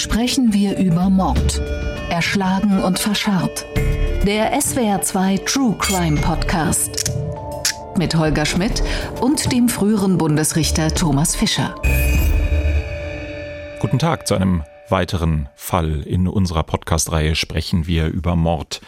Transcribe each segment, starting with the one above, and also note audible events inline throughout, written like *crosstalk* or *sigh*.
sprechen wir über Mord. Erschlagen und verscharrt. Der SWR2 True Crime Podcast. Mit Holger Schmidt und dem früheren Bundesrichter Thomas Fischer. Guten Tag zu einem weiteren Fall in unserer Podcast-Reihe sprechen wir über Mord.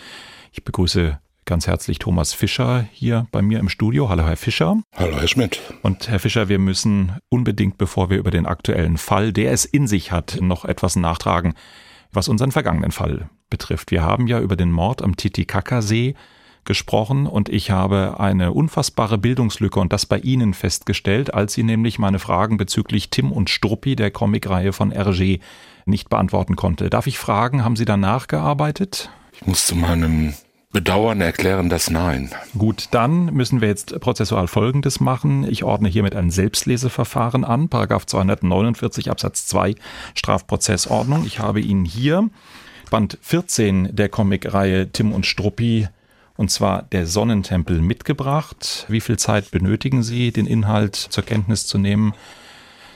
Ich begrüße ganz herzlich Thomas Fischer hier bei mir im Studio. Hallo, Herr Fischer. Hallo, Herr Schmidt. Und Herr Fischer, wir müssen unbedingt, bevor wir über den aktuellen Fall, der es in sich hat, noch etwas nachtragen, was unseren vergangenen Fall betrifft. Wir haben ja über den Mord am Titicacasee gesprochen und ich habe eine unfassbare Bildungslücke und das bei Ihnen festgestellt, als Sie nämlich meine Fragen bezüglich Tim und Struppi, der Comicreihe von Hergé, nicht beantworten konnte. Darf ich fragen, haben Sie danach gearbeitet? Ich muss zu meinem Bedauern erklären das Nein. Gut, dann müssen wir jetzt prozessual Folgendes machen. Ich ordne hiermit ein Selbstleseverfahren an, Paragraph 249 Absatz 2 Strafprozessordnung. Ich habe Ihnen hier Band 14 der Comicreihe Tim und Struppi und zwar der Sonnentempel mitgebracht. Wie viel Zeit benötigen Sie, den Inhalt zur Kenntnis zu nehmen?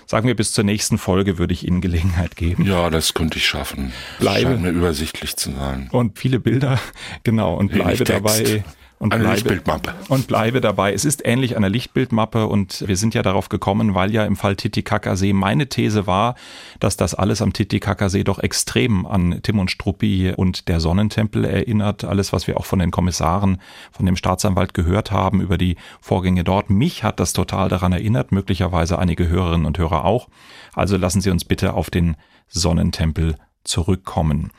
Sagen wir bis zur nächsten Folge würde ich Ihnen Gelegenheit geben. Ja, das könnte ich schaffen. Bleibe. Scheint mir übersichtlich zu sein. Und viele Bilder, *laughs* genau, und bleibe dabei und eine bleibe, Lichtbildmappe. Und bleibe dabei. Es ist ähnlich einer Lichtbildmappe und wir sind ja darauf gekommen, weil ja im Fall Titicacasee meine These war, dass das alles am Titicacasee doch extrem an Tim und Struppi und der Sonnentempel erinnert. Alles, was wir auch von den Kommissaren, von dem Staatsanwalt gehört haben über die Vorgänge dort. Mich hat das total daran erinnert, möglicherweise einige Hörerinnen und Hörer auch. Also lassen Sie uns bitte auf den Sonnentempel zurückkommen.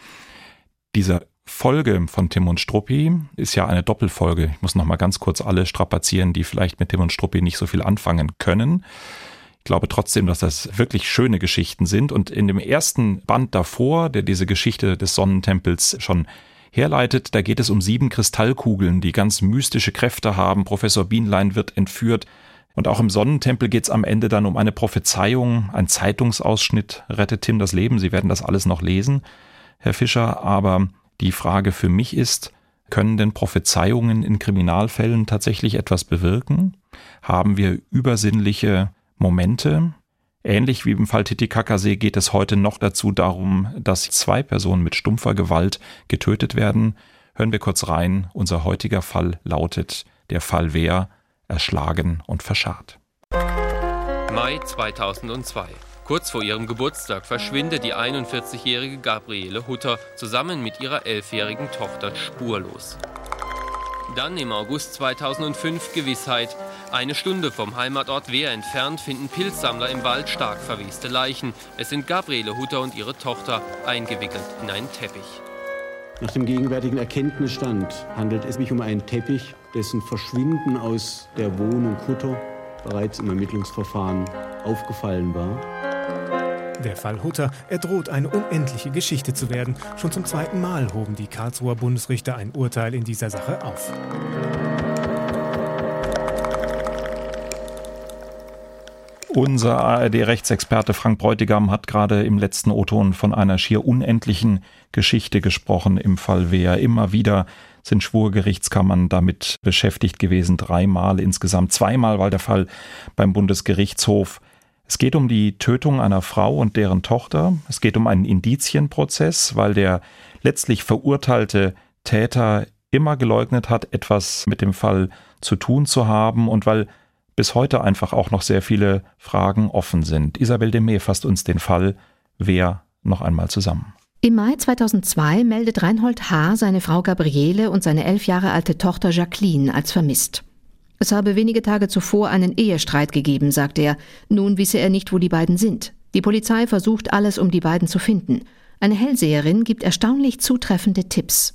Dieser Folge von Tim und Struppi ist ja eine Doppelfolge. Ich muss noch mal ganz kurz alle strapazieren, die vielleicht mit Tim und Struppi nicht so viel anfangen können. Ich glaube trotzdem, dass das wirklich schöne Geschichten sind. Und in dem ersten Band davor, der diese Geschichte des Sonnentempels schon herleitet, da geht es um sieben Kristallkugeln, die ganz mystische Kräfte haben. Professor Bienlein wird entführt. Und auch im Sonnentempel geht es am Ende dann um eine Prophezeiung, ein Zeitungsausschnitt, rettet Tim das Leben. Sie werden das alles noch lesen, Herr Fischer. Aber die Frage für mich ist, können denn Prophezeiungen in Kriminalfällen tatsächlich etwas bewirken? Haben wir übersinnliche Momente? Ähnlich wie im Fall Titicacasee geht es heute noch dazu darum, dass zwei Personen mit stumpfer Gewalt getötet werden. Hören wir kurz rein. Unser heutiger Fall lautet der Fall Wer erschlagen und verscharrt. Mai 2002. Kurz vor ihrem Geburtstag verschwindet die 41-jährige Gabriele Hutter zusammen mit ihrer elfjährigen Tochter spurlos. Dann im August 2005 Gewissheit. Eine Stunde vom Heimatort Wehr entfernt finden Pilzsammler im Wald stark verweste Leichen. Es sind Gabriele Hutter und ihre Tochter eingewickelt in einen Teppich. Nach dem gegenwärtigen Erkenntnisstand handelt es sich um einen Teppich, dessen Verschwinden aus der Wohnung Hutter bereits im Ermittlungsverfahren aufgefallen war. Der Fall Hutter, er droht eine unendliche Geschichte zu werden. Schon zum zweiten Mal hoben die Karlsruher Bundesrichter ein Urteil in dieser Sache auf. Unser ARD-Rechtsexperte Frank Bräutigam hat gerade im letzten O-Ton von einer schier unendlichen Geschichte gesprochen im Fall Wehr. Immer wieder sind Schwurgerichtskammern damit beschäftigt gewesen, dreimal insgesamt, zweimal, weil der Fall beim Bundesgerichtshof es geht um die Tötung einer Frau und deren Tochter. Es geht um einen Indizienprozess, weil der letztlich verurteilte Täter immer geleugnet hat, etwas mit dem Fall zu tun zu haben und weil bis heute einfach auch noch sehr viele Fragen offen sind. Isabel Demey fasst uns den Fall Wer noch einmal zusammen. Im Mai 2002 meldet Reinhold H. seine Frau Gabriele und seine elf Jahre alte Tochter Jacqueline als vermisst. Es habe wenige Tage zuvor einen Ehestreit gegeben, sagt er. Nun wisse er nicht, wo die beiden sind. Die Polizei versucht alles, um die beiden zu finden. Eine Hellseherin gibt erstaunlich zutreffende Tipps.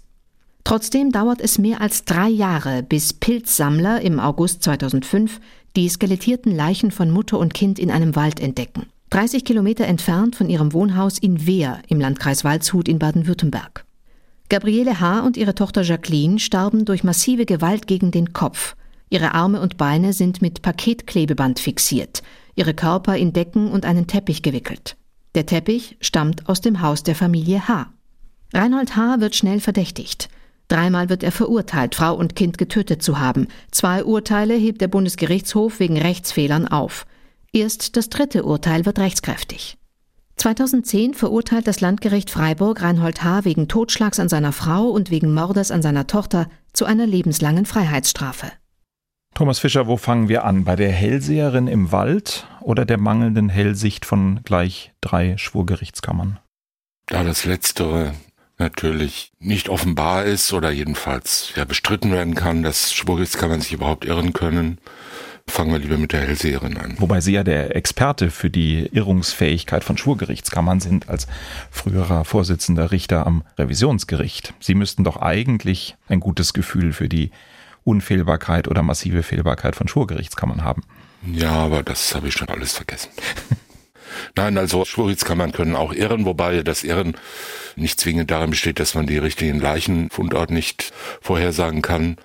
Trotzdem dauert es mehr als drei Jahre, bis Pilzsammler im August 2005 die skelettierten Leichen von Mutter und Kind in einem Wald entdecken. 30 Kilometer entfernt von ihrem Wohnhaus in Wehr im Landkreis Waldshut in Baden-Württemberg. Gabriele H. und ihre Tochter Jacqueline starben durch massive Gewalt gegen den Kopf. Ihre Arme und Beine sind mit Paketklebeband fixiert, ihre Körper in Decken und einen Teppich gewickelt. Der Teppich stammt aus dem Haus der Familie H. Reinhold H. wird schnell verdächtigt. Dreimal wird er verurteilt, Frau und Kind getötet zu haben. Zwei Urteile hebt der Bundesgerichtshof wegen Rechtsfehlern auf. Erst das dritte Urteil wird rechtskräftig. 2010 verurteilt das Landgericht Freiburg Reinhold H. wegen Totschlags an seiner Frau und wegen Mordes an seiner Tochter zu einer lebenslangen Freiheitsstrafe. Thomas Fischer, wo fangen wir an? Bei der Hellseherin im Wald oder der mangelnden Hellsicht von gleich drei Schwurgerichtskammern? Da das Letztere natürlich nicht offenbar ist oder jedenfalls ja bestritten werden kann, dass Schwurgerichtskammern sich überhaupt irren können, fangen wir lieber mit der Hellseherin an. Wobei Sie ja der Experte für die Irrungsfähigkeit von Schwurgerichtskammern sind als früherer Vorsitzender Richter am Revisionsgericht. Sie müssten doch eigentlich ein gutes Gefühl für die Unfehlbarkeit oder massive Fehlbarkeit von Schwurgerichtskammern haben. Ja, aber das habe ich schon alles vergessen. *laughs* Nein, also Schwurgerichtskammern können auch irren, wobei das Irren nicht zwingend darin besteht, dass man die richtigen Leichenfundort nicht vorhersagen kann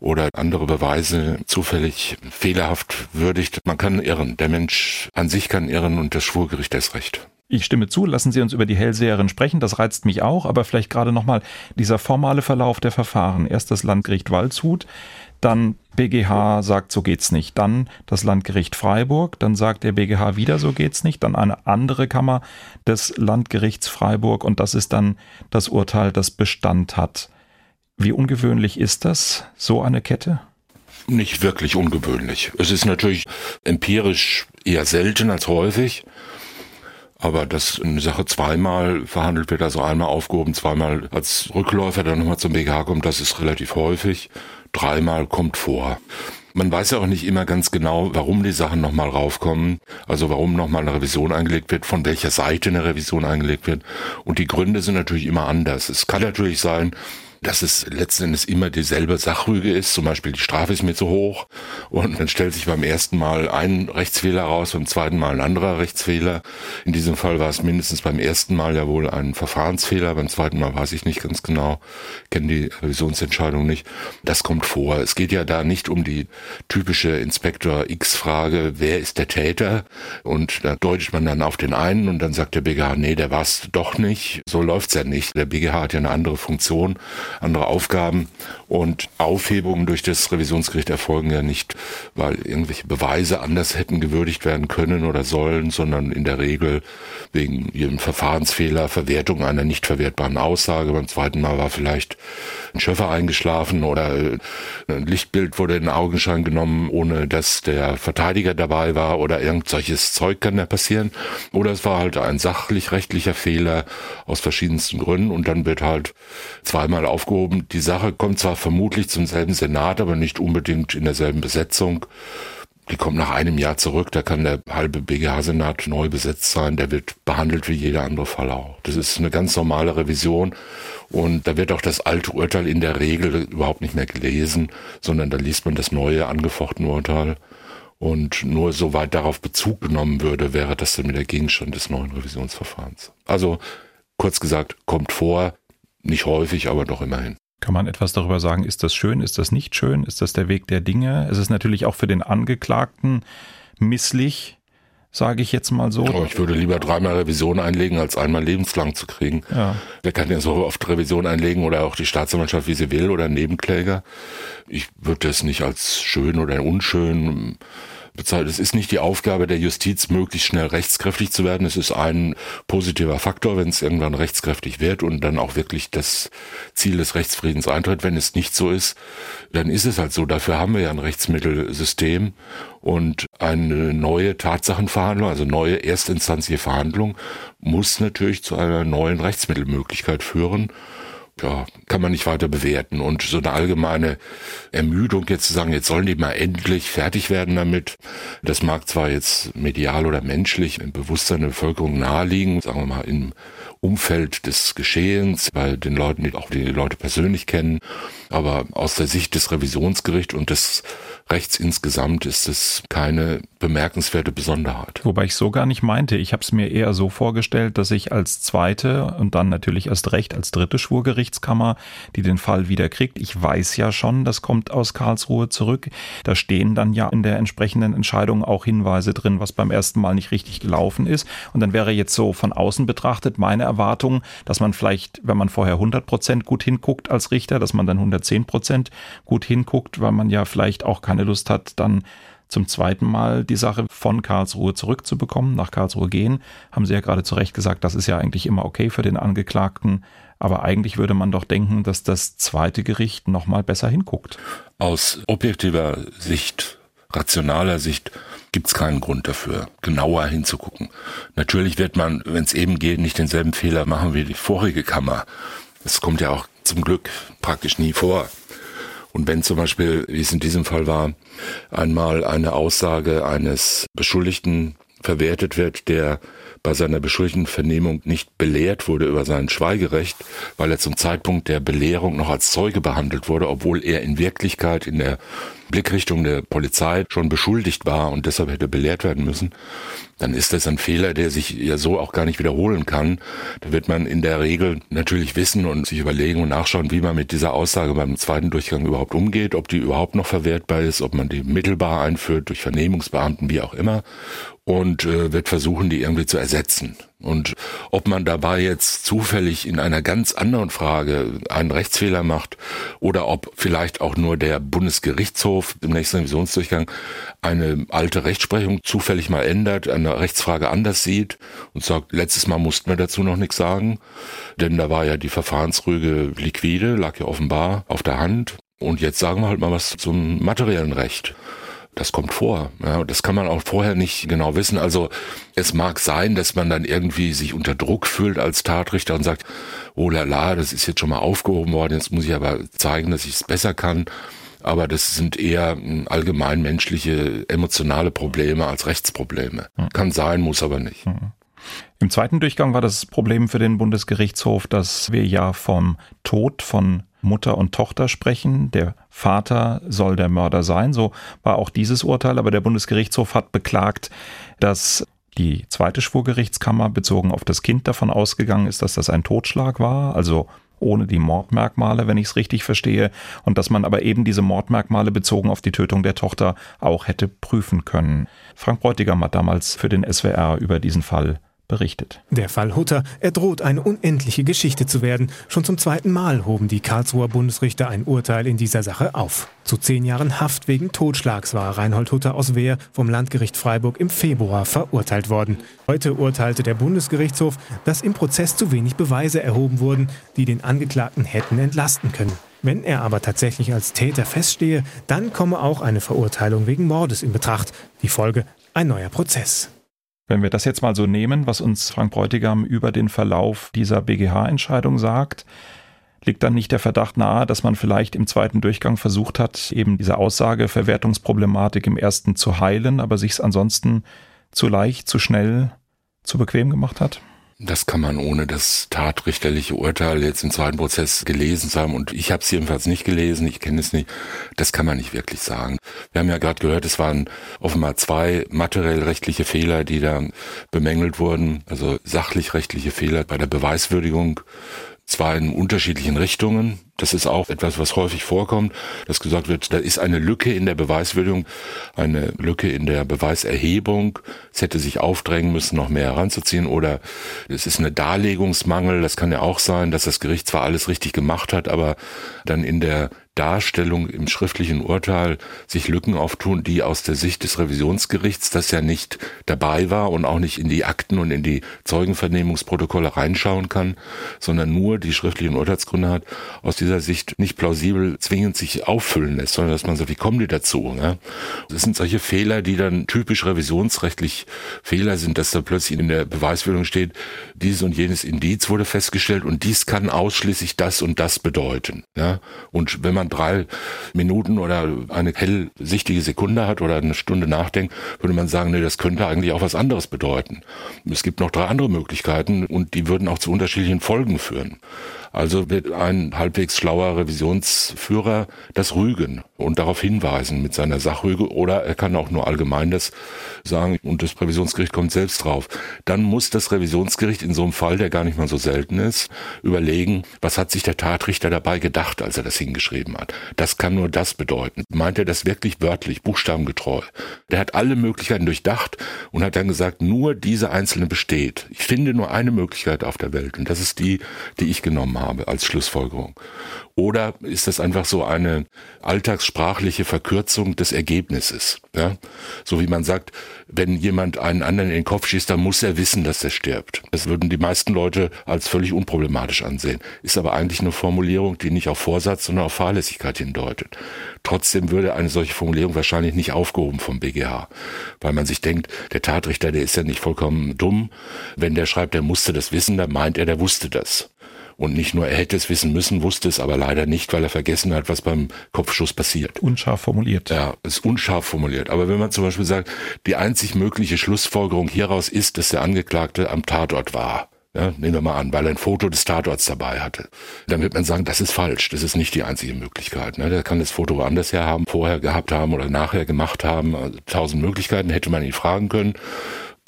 oder andere Beweise zufällig fehlerhaft würdigt. Man kann irren. Der Mensch an sich kann irren und das Schwurgericht erst recht. Ich stimme zu, lassen Sie uns über die Hellseherin sprechen, das reizt mich auch, aber vielleicht gerade nochmal dieser formale Verlauf der Verfahren. Erst das Landgericht Waldshut, dann BGH sagt, so geht's nicht. Dann das Landgericht Freiburg, dann sagt der BGH wieder, so geht's nicht. Dann eine andere Kammer des Landgerichts Freiburg und das ist dann das Urteil, das Bestand hat. Wie ungewöhnlich ist das, so eine Kette? Nicht wirklich ungewöhnlich. Es ist natürlich empirisch eher selten als häufig. Aber dass eine Sache zweimal verhandelt wird, also einmal aufgehoben, zweimal als Rückläufer dann nochmal zum BGH kommt, das ist relativ häufig. Dreimal kommt vor. Man weiß ja auch nicht immer ganz genau, warum die Sachen nochmal raufkommen, also warum nochmal eine Revision eingelegt wird, von welcher Seite eine Revision eingelegt wird. Und die Gründe sind natürlich immer anders. Es kann natürlich sein, dass es letzten Endes immer dieselbe Sachrüge ist. Zum Beispiel die Strafe ist mir zu hoch und dann stellt sich beim ersten Mal ein Rechtsfehler raus, beim zweiten Mal ein anderer Rechtsfehler. In diesem Fall war es mindestens beim ersten Mal ja wohl ein Verfahrensfehler, beim zweiten Mal weiß ich nicht ganz genau, kenne die Revisionsentscheidung nicht. Das kommt vor. Es geht ja da nicht um die typische Inspektor X-Frage, wer ist der Täter? Und da deutet man dann auf den einen und dann sagt der BGH, nee, der war's doch nicht. So läuft's ja nicht. Der BGH hat ja eine andere Funktion andere Aufgaben und Aufhebungen durch das Revisionsgericht erfolgen ja nicht, weil irgendwelche Beweise anders hätten gewürdigt werden können oder sollen, sondern in der Regel wegen ihrem Verfahrensfehler, Verwertung einer nicht verwertbaren Aussage. Beim zweiten Mal war vielleicht ein Schöffer eingeschlafen oder ein Lichtbild wurde in Augenschein genommen, ohne dass der Verteidiger dabei war oder irgend solches Zeug kann da passieren. Oder es war halt ein sachlich-rechtlicher Fehler aus verschiedensten Gründen und dann wird halt zweimal aufgehoben. Die Sache kommt zwar vermutlich zum selben Senat, aber nicht unbedingt in derselben Besetzung. Die kommt nach einem Jahr zurück, da kann der halbe BGH-Senat neu besetzt sein, der wird behandelt wie jeder andere Fall auch. Das ist eine ganz normale Revision und da wird auch das alte Urteil in der Regel überhaupt nicht mehr gelesen, sondern da liest man das neue angefochtene Urteil. Und nur soweit darauf Bezug genommen würde, wäre das dann wieder Gegenstand des neuen Revisionsverfahrens. Also kurz gesagt, kommt vor, nicht häufig, aber doch immerhin. Kann man etwas darüber sagen, ist das schön, ist das nicht schön, ist das der Weg der Dinge? Es ist natürlich auch für den Angeklagten misslich, sage ich jetzt mal so. Oh, ich würde lieber dreimal Revision einlegen, als einmal lebenslang zu kriegen. Ja. Der kann ja so oft Revision einlegen oder auch die Staatsanwaltschaft, wie sie will, oder Nebenkläger. Ich würde das nicht als schön oder unschön bezahlt. Es ist nicht die Aufgabe der Justiz, möglichst schnell rechtskräftig zu werden. Es ist ein positiver Faktor, wenn es irgendwann rechtskräftig wird und dann auch wirklich das Ziel des Rechtsfriedens eintritt. Wenn es nicht so ist, dann ist es halt so. Dafür haben wir ja ein Rechtsmittelsystem und eine neue Tatsachenverhandlung, also neue erstinstanzliche Verhandlung, muss natürlich zu einer neuen Rechtsmittelmöglichkeit führen ja, kann man nicht weiter bewerten. Und so eine allgemeine Ermüdung jetzt zu sagen, jetzt sollen die mal endlich fertig werden damit, das mag zwar jetzt medial oder menschlich im Bewusstsein der Bevölkerung naheliegen, sagen wir mal im Umfeld des Geschehens, bei den Leuten, die auch die Leute persönlich kennen, aber aus der Sicht des Revisionsgerichts und des Rechts insgesamt ist es keine bemerkenswerte Besonderheit. Wobei ich so gar nicht meinte. Ich habe es mir eher so vorgestellt, dass ich als zweite und dann natürlich erst recht als dritte Schwurgerichtskammer, die den Fall wieder kriegt, ich weiß ja schon, das kommt aus Karlsruhe zurück. Da stehen dann ja in der entsprechenden Entscheidung auch Hinweise drin, was beim ersten Mal nicht richtig gelaufen ist. Und dann wäre jetzt so von außen betrachtet meine Erwartung, dass man vielleicht, wenn man vorher 100 Prozent gut hinguckt als Richter, dass man dann 110 Prozent gut hinguckt, weil man ja vielleicht auch keine Lust hat, dann zum zweiten Mal die Sache von Karlsruhe zurückzubekommen, nach Karlsruhe gehen. Haben Sie ja gerade zu Recht gesagt, das ist ja eigentlich immer okay für den Angeklagten. Aber eigentlich würde man doch denken, dass das zweite Gericht nochmal besser hinguckt. Aus objektiver Sicht, rationaler Sicht gibt es keinen Grund dafür, genauer hinzugucken. Natürlich wird man, wenn es eben geht, nicht denselben Fehler machen wie die vorige Kammer. Das kommt ja auch zum Glück praktisch nie vor. Und wenn zum Beispiel, wie es in diesem Fall war, einmal eine Aussage eines Beschuldigten verwertet wird, der bei seiner beschuldigten Vernehmung nicht belehrt wurde über sein Schweigerecht, weil er zum Zeitpunkt der Belehrung noch als Zeuge behandelt wurde, obwohl er in Wirklichkeit in der Blickrichtung der Polizei schon beschuldigt war und deshalb hätte belehrt werden müssen, dann ist das ein Fehler, der sich ja so auch gar nicht wiederholen kann. Da wird man in der Regel natürlich wissen und sich überlegen und nachschauen, wie man mit dieser Aussage beim zweiten Durchgang überhaupt umgeht, ob die überhaupt noch verwertbar ist, ob man die mittelbar einführt durch Vernehmungsbeamten, wie auch immer und äh, wird versuchen, die irgendwie zu ersetzen. Und ob man dabei jetzt zufällig in einer ganz anderen Frage einen Rechtsfehler macht oder ob vielleicht auch nur der Bundesgerichtshof im nächsten Revisionsdurchgang eine alte Rechtsprechung zufällig mal ändert, eine Rechtsfrage anders sieht und sagt, letztes Mal mussten wir dazu noch nichts sagen, denn da war ja die Verfahrensrüge liquide, lag ja offenbar auf der Hand. Und jetzt sagen wir halt mal was zum materiellen Recht. Das kommt vor. Ja, das kann man auch vorher nicht genau wissen. Also es mag sein, dass man dann irgendwie sich unter Druck fühlt als Tatrichter und sagt, oh la la, das ist jetzt schon mal aufgehoben worden, jetzt muss ich aber zeigen, dass ich es besser kann. Aber das sind eher hm, allgemein menschliche, emotionale Probleme als Rechtsprobleme. Kann sein, muss aber nicht. Im zweiten Durchgang war das Problem für den Bundesgerichtshof, dass wir ja vom Tod von Mutter und Tochter sprechen. Der Vater soll der Mörder sein. So war auch dieses Urteil. Aber der Bundesgerichtshof hat beklagt, dass die zweite Schwurgerichtskammer bezogen auf das Kind davon ausgegangen ist, dass das ein Totschlag war. Also ohne die Mordmerkmale, wenn ich es richtig verstehe, und dass man aber eben diese Mordmerkmale bezogen auf die Tötung der Tochter auch hätte prüfen können. Frank Bräutigam hat damals für den SWR über diesen Fall berichtet. Der Fall Hutter, er droht eine unendliche Geschichte zu werden. Schon zum zweiten Mal hoben die Karlsruher Bundesrichter ein Urteil in dieser Sache auf. Zu zehn Jahren Haft wegen Totschlags war Reinhold Hutter aus Wehr vom Landgericht Freiburg im Februar verurteilt worden. Heute urteilte der Bundesgerichtshof, dass im Prozess zu wenig Beweise erhoben wurden, die den Angeklagten hätten entlasten können. Wenn er aber tatsächlich als Täter feststehe, dann komme auch eine Verurteilung wegen Mordes in Betracht. Die Folge ein neuer Prozess. Wenn wir das jetzt mal so nehmen, was uns Frank Bräutigam über den Verlauf dieser BGH-Entscheidung sagt, liegt dann nicht der Verdacht nahe, dass man vielleicht im zweiten Durchgang versucht hat, eben diese Aussageverwertungsproblematik im ersten zu heilen, aber sich es ansonsten zu leicht, zu schnell, zu bequem gemacht hat? Das kann man ohne das tatrichterliche Urteil jetzt im zweiten Prozess gelesen haben. Und ich habe es jedenfalls nicht gelesen, ich kenne es nicht. Das kann man nicht wirklich sagen. Wir haben ja gerade gehört, es waren offenbar zwei materiell rechtliche Fehler, die da bemängelt wurden. Also sachlich rechtliche Fehler bei der Beweiswürdigung zwar in unterschiedlichen Richtungen. Das ist auch etwas, was häufig vorkommt, dass gesagt wird, da ist eine Lücke in der Beweiswürdigung, eine Lücke in der Beweiserhebung. Es hätte sich aufdrängen müssen, noch mehr heranzuziehen oder es ist eine Darlegungsmangel. Das kann ja auch sein, dass das Gericht zwar alles richtig gemacht hat, aber dann in der Darstellung im schriftlichen Urteil sich Lücken auftun, die aus der Sicht des Revisionsgerichts, das ja nicht dabei war und auch nicht in die Akten und in die Zeugenvernehmungsprotokolle reinschauen kann, sondern nur die schriftlichen Urteilsgründe hat, aus dieser Sicht nicht plausibel zwingend sich auffüllen lässt, sondern dass man sagt, wie kommen die dazu? Ja? Das sind solche Fehler, die dann typisch revisionsrechtlich Fehler sind, dass da plötzlich in der Beweisführung steht, dieses und jenes Indiz wurde festgestellt und dies kann ausschließlich das und das bedeuten. Ja? Und wenn man man drei Minuten oder eine hellsichtige Sekunde hat oder eine Stunde nachdenkt, würde man sagen, nee, das könnte eigentlich auch was anderes bedeuten. Es gibt noch drei andere Möglichkeiten und die würden auch zu unterschiedlichen Folgen führen. Also wird ein halbwegs schlauer Revisionsführer das rügen und darauf hinweisen mit seiner Sachrüge oder er kann auch nur allgemein das sagen und das Revisionsgericht kommt selbst drauf. Dann muss das Revisionsgericht in so einem Fall, der gar nicht mal so selten ist, überlegen, was hat sich der Tatrichter dabei gedacht, als er das hingeschrieben hat. Das kann nur das bedeuten. Meint er das wirklich wörtlich, buchstabengetreu? Der hat alle Möglichkeiten durchdacht und hat dann gesagt, nur diese einzelne besteht. Ich finde nur eine Möglichkeit auf der Welt und das ist die, die ich genommen habe als Schlussfolgerung. Oder ist das einfach so eine alltagssprachliche Verkürzung des Ergebnisses? Ja? So wie man sagt, wenn jemand einen anderen in den Kopf schießt, dann muss er wissen, dass er stirbt. Das würden die meisten Leute als völlig unproblematisch ansehen. Ist aber eigentlich eine Formulierung, die nicht auf Vorsatz, sondern auf Fahrlässigkeit hindeutet. Trotzdem würde eine solche Formulierung wahrscheinlich nicht aufgehoben vom BGH, weil man sich denkt, der Tatrichter, der ist ja nicht vollkommen dumm. Wenn der schreibt, der musste das wissen, dann meint er, der wusste das. Und nicht nur, er hätte es wissen müssen, wusste es aber leider nicht, weil er vergessen hat, was beim Kopfschuss passiert. Unscharf formuliert. Ja, ist unscharf formuliert. Aber wenn man zum Beispiel sagt, die einzig mögliche Schlussfolgerung hieraus ist, dass der Angeklagte am Tatort war. Ja, nehmen wir mal an, weil er ein Foto des Tatorts dabei hatte. Dann wird man sagen, das ist falsch. Das ist nicht die einzige Möglichkeit. Ne? Der kann das Foto woanders her haben, vorher gehabt haben oder nachher gemacht haben. Also, tausend Möglichkeiten hätte man ihn fragen können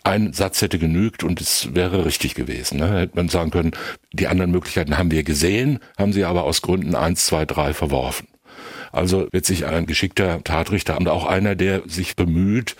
ein Satz hätte genügt und es wäre richtig gewesen. Ne? Hätte man sagen können, die anderen Möglichkeiten haben wir gesehen, haben sie aber aus Gründen eins, zwei, drei verworfen. Also wird sich ein geschickter Tatrichter und auch einer, der sich bemüht,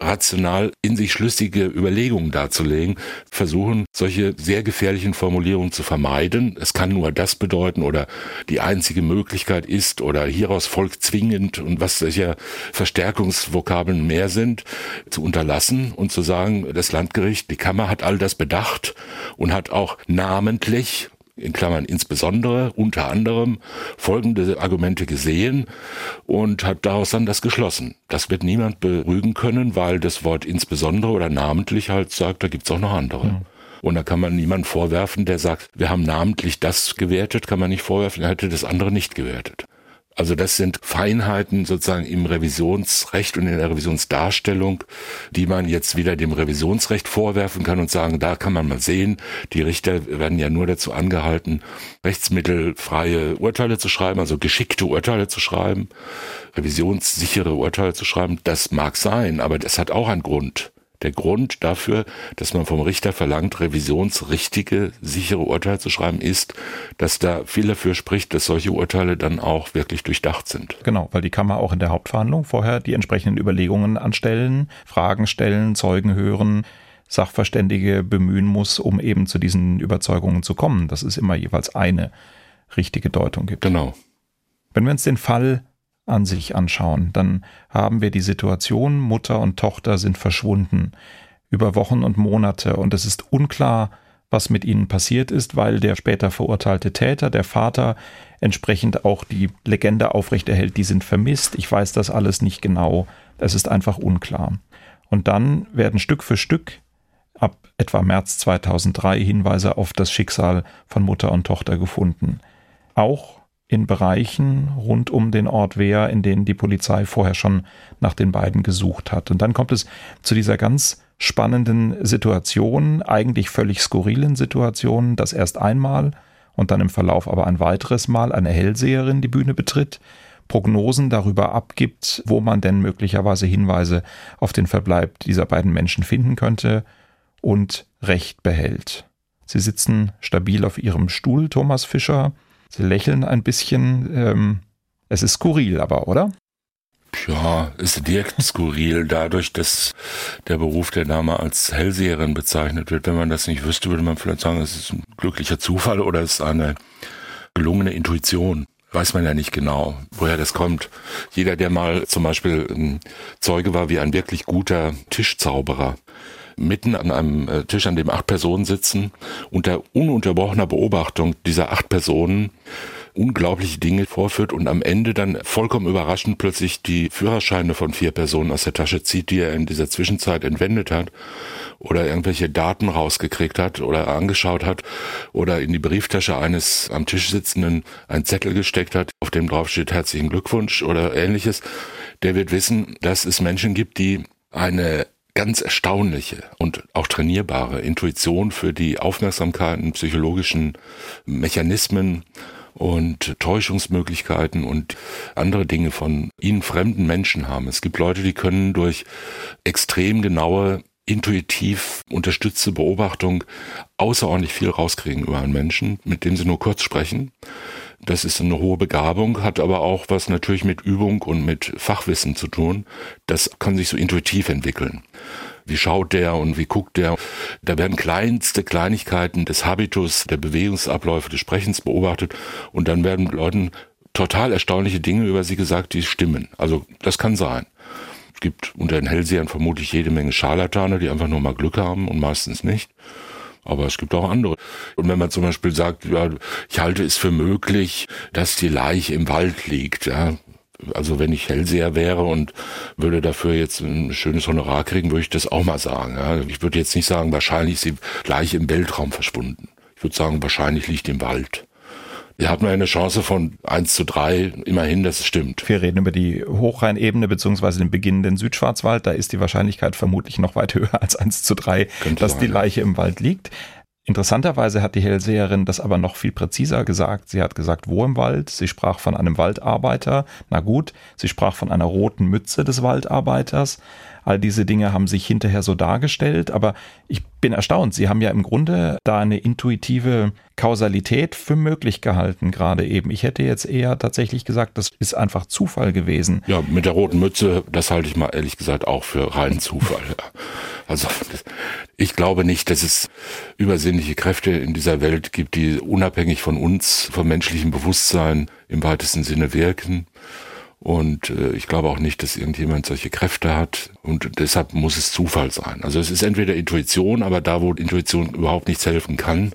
rational in sich schlüssige Überlegungen darzulegen, versuchen, solche sehr gefährlichen Formulierungen zu vermeiden. Es kann nur das bedeuten oder die einzige Möglichkeit ist oder hieraus folgt zwingend und was solche Verstärkungsvokabeln mehr sind, zu unterlassen und zu sagen, das Landgericht, die Kammer hat all das bedacht und hat auch namentlich in Klammern insbesondere unter anderem folgende Argumente gesehen und hat daraus dann das geschlossen. Das wird niemand berügen können, weil das Wort insbesondere oder namentlich halt sagt, da gibt's auch noch andere. Ja. Und da kann man niemand vorwerfen, der sagt, wir haben namentlich das gewertet, kann man nicht vorwerfen, er hätte das andere nicht gewertet. Also das sind Feinheiten sozusagen im Revisionsrecht und in der Revisionsdarstellung, die man jetzt wieder dem Revisionsrecht vorwerfen kann und sagen, da kann man mal sehen, die Richter werden ja nur dazu angehalten, rechtsmittelfreie Urteile zu schreiben, also geschickte Urteile zu schreiben, revisionssichere Urteile zu schreiben. Das mag sein, aber das hat auch einen Grund der Grund dafür, dass man vom Richter verlangt, revisionsrichtige, sichere Urteile zu schreiben, ist, dass da viel dafür spricht, dass solche Urteile dann auch wirklich durchdacht sind. Genau, weil die Kammer auch in der Hauptverhandlung vorher die entsprechenden Überlegungen anstellen, Fragen stellen, Zeugen hören, Sachverständige bemühen muss, um eben zu diesen Überzeugungen zu kommen, dass es immer jeweils eine richtige Deutung gibt. Genau. Wenn wir uns den Fall an sich anschauen, dann haben wir die Situation, Mutter und Tochter sind verschwunden über Wochen und Monate und es ist unklar, was mit ihnen passiert ist, weil der später verurteilte Täter, der Vater, entsprechend auch die Legende aufrechterhält, die sind vermisst. Ich weiß das alles nicht genau. Es ist einfach unklar. Und dann werden Stück für Stück ab etwa März 2003 Hinweise auf das Schicksal von Mutter und Tochter gefunden. Auch in Bereichen rund um den Ort Wehr, in denen die Polizei vorher schon nach den beiden gesucht hat. Und dann kommt es zu dieser ganz spannenden Situation, eigentlich völlig skurrilen Situation, dass erst einmal und dann im Verlauf aber ein weiteres Mal eine Hellseherin die Bühne betritt, Prognosen darüber abgibt, wo man denn möglicherweise Hinweise auf den Verbleib dieser beiden Menschen finden könnte und Recht behält. Sie sitzen stabil auf ihrem Stuhl, Thomas Fischer, Sie lächeln ein bisschen. Ähm, es ist skurril aber, oder? Ja, es wirkt *laughs* skurril dadurch, dass der Beruf der Dame als Hellseherin bezeichnet wird. Wenn man das nicht wüsste, würde man vielleicht sagen, es ist ein glücklicher Zufall oder es ist eine gelungene Intuition. Weiß man ja nicht genau, woher das kommt. Jeder, der mal zum Beispiel Zeuge war wie ein wirklich guter Tischzauberer, mitten an einem äh, Tisch, an dem acht Personen sitzen, unter ununterbrochener Beobachtung dieser acht Personen unglaubliche Dinge vorführt und am Ende dann vollkommen überraschend plötzlich die Führerscheine von vier Personen aus der Tasche zieht, die er in dieser Zwischenzeit entwendet hat oder irgendwelche Daten rausgekriegt hat oder angeschaut hat oder in die Brieftasche eines am Tisch sitzenden einen Zettel gesteckt hat, auf dem drauf steht herzlichen Glückwunsch oder ähnliches, der wird wissen, dass es Menschen gibt, die eine ganz erstaunliche und auch trainierbare Intuition für die Aufmerksamkeiten, psychologischen Mechanismen und Täuschungsmöglichkeiten und andere Dinge von ihnen fremden Menschen haben. Es gibt Leute, die können durch extrem genaue intuitiv unterstützte Beobachtung außerordentlich viel rauskriegen über einen Menschen, mit dem sie nur kurz sprechen Das ist eine hohe Begabung, hat aber auch was natürlich mit Übung und mit Fachwissen zu tun. Das kann sich so intuitiv entwickeln. Wie schaut der und wie guckt der? Da werden kleinste Kleinigkeiten des Habitus, der Bewegungsabläufe, des Sprechens beobachtet und dann werden Leuten total erstaunliche Dinge über sie gesagt, die stimmen. Also das kann sein. Es gibt unter den Hellsehern vermutlich jede Menge Scharlatane, die einfach nur mal Glück haben und meistens nicht. Aber es gibt auch andere. Und wenn man zum Beispiel sagt, ja, ich halte es für möglich, dass die Leiche im Wald liegt, ja, also wenn ich Hellseher wäre und würde dafür jetzt ein schönes Honorar kriegen, würde ich das auch mal sagen. Ja. Ich würde jetzt nicht sagen, wahrscheinlich ist die Leiche im Weltraum verschwunden. Ich würde sagen, wahrscheinlich liegt im Wald. Wir hatten eine Chance von 1 zu 3, immerhin, das stimmt. Wir reden über die Hochrheinebene beziehungsweise den beginnenden Südschwarzwald. Da ist die Wahrscheinlichkeit vermutlich noch weit *laughs* höher als 1 zu 3, Könnte dass sein, die Leiche im Wald liegt. Interessanterweise hat die Hellseherin das aber noch viel präziser gesagt. Sie hat gesagt, wo im Wald. Sie sprach von einem Waldarbeiter. Na gut, sie sprach von einer roten Mütze des Waldarbeiters. All diese Dinge haben sich hinterher so dargestellt, aber ich bin erstaunt. Sie haben ja im Grunde da eine intuitive Kausalität für möglich gehalten, gerade eben. Ich hätte jetzt eher tatsächlich gesagt, das ist einfach Zufall gewesen. Ja, mit der roten Mütze, das halte ich mal ehrlich gesagt auch für reinen Zufall. Also ich glaube nicht, dass es übersinnliche Kräfte in dieser Welt gibt, die unabhängig von uns, vom menschlichen Bewusstsein im weitesten Sinne wirken. Und äh, ich glaube auch nicht, dass irgendjemand solche Kräfte hat. Und deshalb muss es Zufall sein. Also es ist entweder Intuition, aber da, wo Intuition überhaupt nichts helfen kann,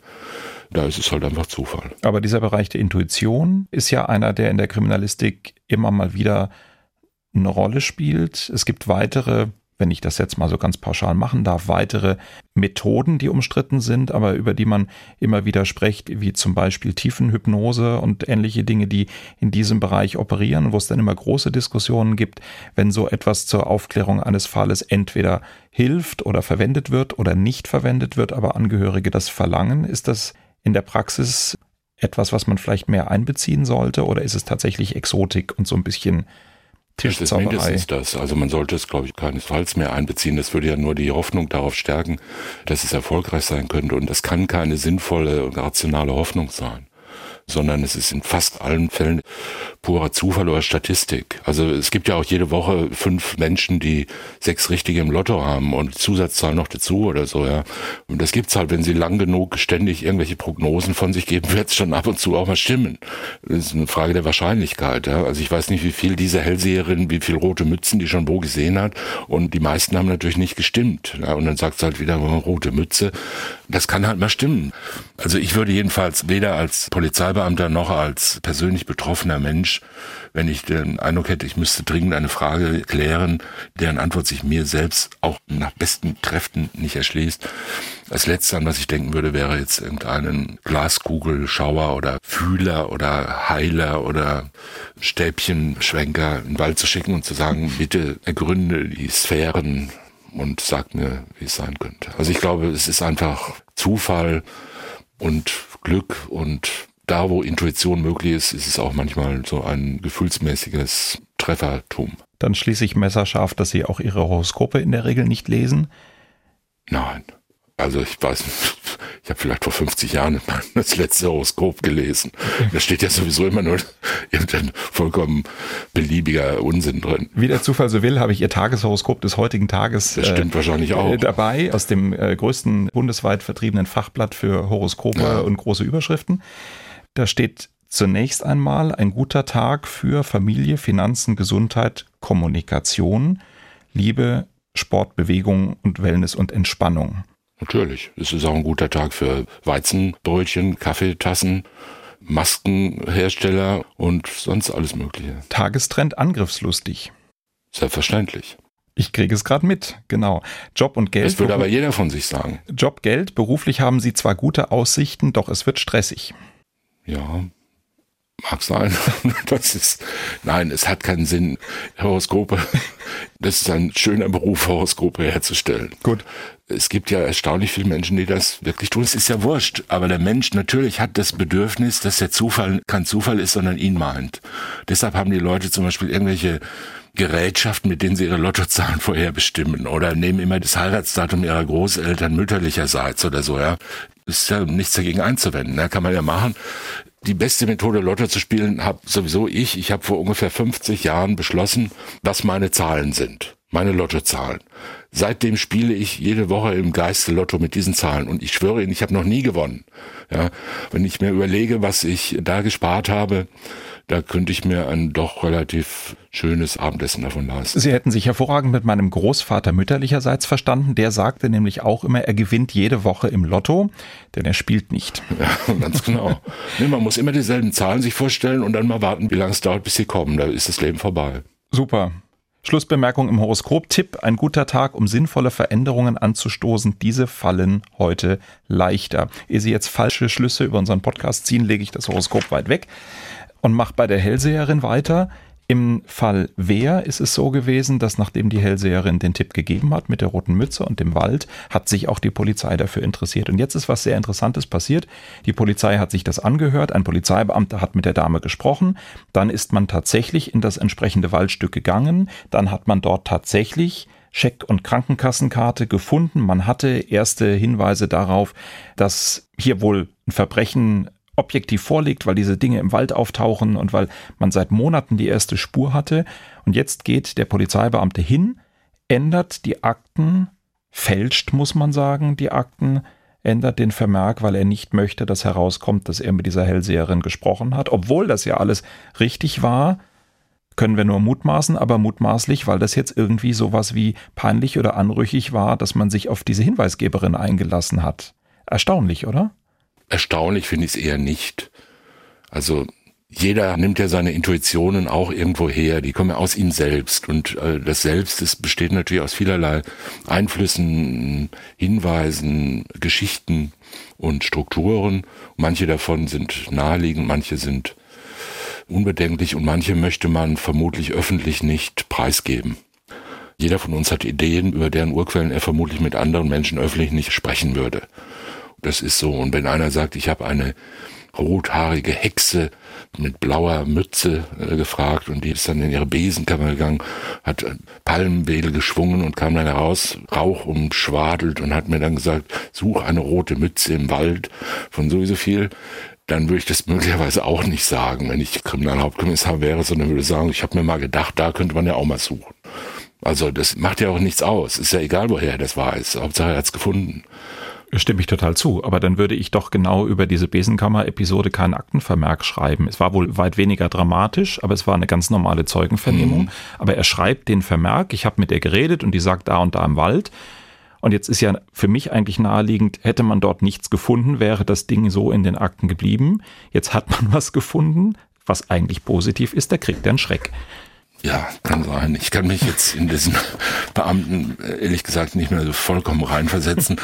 da ist es halt einfach Zufall. Aber dieser Bereich der Intuition ist ja einer, der in der Kriminalistik immer mal wieder eine Rolle spielt. Es gibt weitere wenn ich das jetzt mal so ganz pauschal machen darf, weitere Methoden, die umstritten sind, aber über die man immer wieder spricht, wie zum Beispiel Tiefenhypnose und ähnliche Dinge, die in diesem Bereich operieren, wo es dann immer große Diskussionen gibt, wenn so etwas zur Aufklärung eines Falles entweder hilft oder verwendet wird oder nicht verwendet wird, aber Angehörige das verlangen. Ist das in der Praxis etwas, was man vielleicht mehr einbeziehen sollte oder ist es tatsächlich Exotik und so ein bisschen Tischzauberei. Das ist das. Also man sollte es, glaube ich, keinesfalls mehr einbeziehen. Das würde ja nur die Hoffnung darauf stärken, dass es erfolgreich sein könnte. Und das kann keine sinnvolle und rationale Hoffnung sein sondern es ist in fast allen Fällen purer Zufall oder Statistik. Also es gibt ja auch jede Woche fünf Menschen, die sechs richtige im Lotto haben und Zusatzzahl noch dazu oder so, ja. Und das gibt's halt, wenn sie lang genug ständig irgendwelche Prognosen von sich geben, *laughs* wird's schon ab und zu auch mal stimmen. Das ist eine Frage der Wahrscheinlichkeit, ja. Also ich weiß nicht, wie viel diese Hellseherin, wie viel rote Mützen die schon wo gesehen hat und die meisten haben natürlich nicht gestimmt. Ja. Und dann sagt sie halt wieder, oh, rote Mütze. Das kann halt mal stimmen. Also ich würde jedenfalls weder als Polizeibeamter noch als persönlich betroffener Mensch, wenn ich den Eindruck hätte, ich müsste dringend eine Frage klären, deren Antwort sich mir selbst auch nach besten Kräften nicht erschließt. Als letztes, an was ich denken würde, wäre jetzt irgendeinen Glaskugelschauer oder Fühler oder Heiler oder Stäbchenschwenker in den Wald zu schicken und zu sagen, bitte ergründe die Sphären und sagt mir, wie es sein könnte. Also ich glaube, es ist einfach Zufall und Glück und da, wo Intuition möglich ist, ist es auch manchmal so ein gefühlsmäßiges Treffertum. Dann schließe ich messerscharf, dass Sie auch Ihre Horoskope in der Regel nicht lesen? Nein. Also ich weiß *laughs* ich habe vielleicht vor 50 Jahren *laughs* das letzte Horoskop gelesen. Da steht ja sowieso immer nur *laughs* irgendein vollkommen beliebiger Unsinn drin. Wie der Zufall so will, habe ich Ihr Tageshoroskop des heutigen Tages das stimmt äh, wahrscheinlich auch. Äh, dabei aus dem äh, größten bundesweit vertriebenen Fachblatt für Horoskope ja. und große Überschriften. Da steht zunächst einmal ein guter Tag für Familie, Finanzen, Gesundheit, Kommunikation, Liebe, Sport, Bewegung und Wellness und Entspannung. Natürlich. Es ist auch ein guter Tag für Weizenbrötchen, Kaffeetassen, Maskenhersteller und sonst alles Mögliche. Tagestrend angriffslustig. Selbstverständlich. Ich kriege es gerade mit, genau. Job und Geld. Das würde aber jeder von sich sagen. Job, Geld, beruflich haben sie zwar gute Aussichten, doch es wird stressig. Ja, Mag sein. *laughs* Das ist, nein, es hat keinen Sinn, Horoskope. Das ist ein schöner Beruf, Horoskope herzustellen. Gut. Es gibt ja erstaunlich viele Menschen, die das wirklich tun. Es ist ja wurscht. Aber der Mensch natürlich hat das Bedürfnis, dass der Zufall kein Zufall ist, sondern ihn meint. Deshalb haben die Leute zum Beispiel irgendwelche Gerätschaften, mit denen sie ihre Lottozahlen *laughs* vorherbestimmen oder nehmen immer das Heiratsdatum ihrer Großeltern mütterlicherseits oder so, ja. Ist ja nichts dagegen einzuwenden, ne? kann man ja machen Die beste Methode, Lotto zu spielen, habe sowieso ich. Ich habe vor ungefähr 50 Jahren beschlossen, was meine Zahlen sind. Meine Lottozahlen. Seitdem spiele ich jede Woche im Geiste Lotto mit diesen Zahlen und ich schwöre Ihnen, ich habe noch nie gewonnen. Ja, wenn ich mir überlege, was ich da gespart habe, da könnte ich mir ein doch relativ schönes Abendessen davon leisten. Sie hätten sich hervorragend mit meinem Großvater mütterlicherseits verstanden. Der sagte nämlich auch immer, er gewinnt jede Woche im Lotto, denn er spielt nicht. *laughs* Ja, ganz genau. nee, man muss immer dieselben Zahlen sich vorstellen und dann mal warten, wie lange es dauert, bis sie kommen. Da ist das Leben vorbei. Super. Schlussbemerkung im Horoskop. Tipp, ein guter Tag, um sinnvolle Veränderungen anzustoßen. Diese fallen heute leichter. Ehe Sie jetzt falsche Schlüsse über unseren Podcast ziehen, lege ich das Horoskop weit weg und mache bei der Hellseherin weiter. Im Fall Wehr ist es so gewesen, dass nachdem die Hellseherin den Tipp gegeben hat mit der roten Mütze und dem Wald, hat sich auch die Polizei dafür interessiert. Und jetzt ist was sehr Interessantes passiert. Die Polizei hat sich das angehört, ein Polizeibeamter hat mit der Dame gesprochen, dann ist man tatsächlich in das entsprechende Waldstück gegangen, dann hat man dort tatsächlich Scheck- und Krankenkassenkarte gefunden. Man hatte erste Hinweise darauf, dass hier wohl ein Verbrechen objektiv vorliegt, weil diese Dinge im Wald auftauchen und weil man seit Monaten die erste Spur hatte. Und jetzt geht der Polizeibeamte hin, ändert die Akten, fälscht, muss man sagen, die Akten, ändert den Vermerk, weil er nicht möchte, dass herauskommt, dass er mit dieser Hellseherin gesprochen hat. Obwohl das ja alles richtig war, können wir nur mutmaßen, aber mutmaßlich, weil das jetzt irgendwie sowas wie peinlich oder anrüchig war, dass man sich auf diese Hinweisgeberin eingelassen hat. Erstaunlich, oder? Erstaunlich finde ich es eher nicht. Also jeder nimmt ja seine Intuitionen auch irgendwo her, die kommen ja aus ihm selbst und äh, das Selbst das besteht natürlich aus vielerlei Einflüssen, Hinweisen, Geschichten und Strukturen. Manche davon sind naheliegend, manche sind unbedenklich und manche möchte man vermutlich öffentlich nicht preisgeben. Jeder von uns hat Ideen, über deren Urquellen er vermutlich mit anderen Menschen öffentlich nicht sprechen würde. Das ist so. Und wenn einer sagt, ich habe eine rothaarige Hexe mit blauer Mütze äh, gefragt und die ist dann in ihre Besenkammer gegangen, hat Palmenwedel geschwungen und kam dann heraus, Rauch umschwadelt und hat mir dann gesagt, such eine rote Mütze im Wald von sowieso viel. Dann würde ich das möglicherweise auch nicht sagen, wenn ich Kriminalhauptkommissar wäre, sondern würde sagen, ich habe mir mal gedacht, da könnte man ja auch mal suchen. Also das macht ja auch nichts aus. Ist ja egal, woher er das weiß. Hauptsache er hat es gefunden. Stimme ich total zu, aber dann würde ich doch genau über diese Besenkammer-Episode keinen Aktenvermerk schreiben. Es war wohl weit weniger dramatisch, aber es war eine ganz normale Zeugenvernehmung. Mhm. Aber er schreibt den Vermerk, ich habe mit ihr geredet und die sagt da und da im Wald. Und jetzt ist ja für mich eigentlich naheliegend, hätte man dort nichts gefunden, wäre das Ding so in den Akten geblieben. Jetzt hat man was gefunden, was eigentlich positiv ist, da kriegt er einen Schreck. Ja, kann sein. Ich kann mich jetzt in diesen Beamten ehrlich gesagt nicht mehr so vollkommen reinversetzen.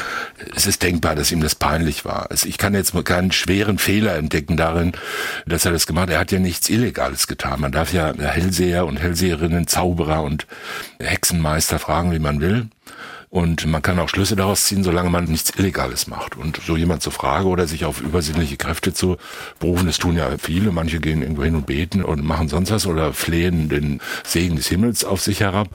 es ist denkbar, dass ihm das peinlich war. Also ich kann jetzt keinen schweren Fehler entdecken darin, dass er das gemacht hat. Er hat ja nichts Illegales getan. Man darf ja Hellseher und Hellseherinnen, Zauberer und Hexenmeister fragen, wie man will. Und man kann auch Schlüsse daraus ziehen, solange man nichts Illegales macht. Und so jemand zur Frage oder sich auf übersinnliche Kräfte zu berufen, das tun ja viele. Manche gehen irgendwo hin und beten und machen sonst was oder flehen den Segen des Himmels auf sich herab.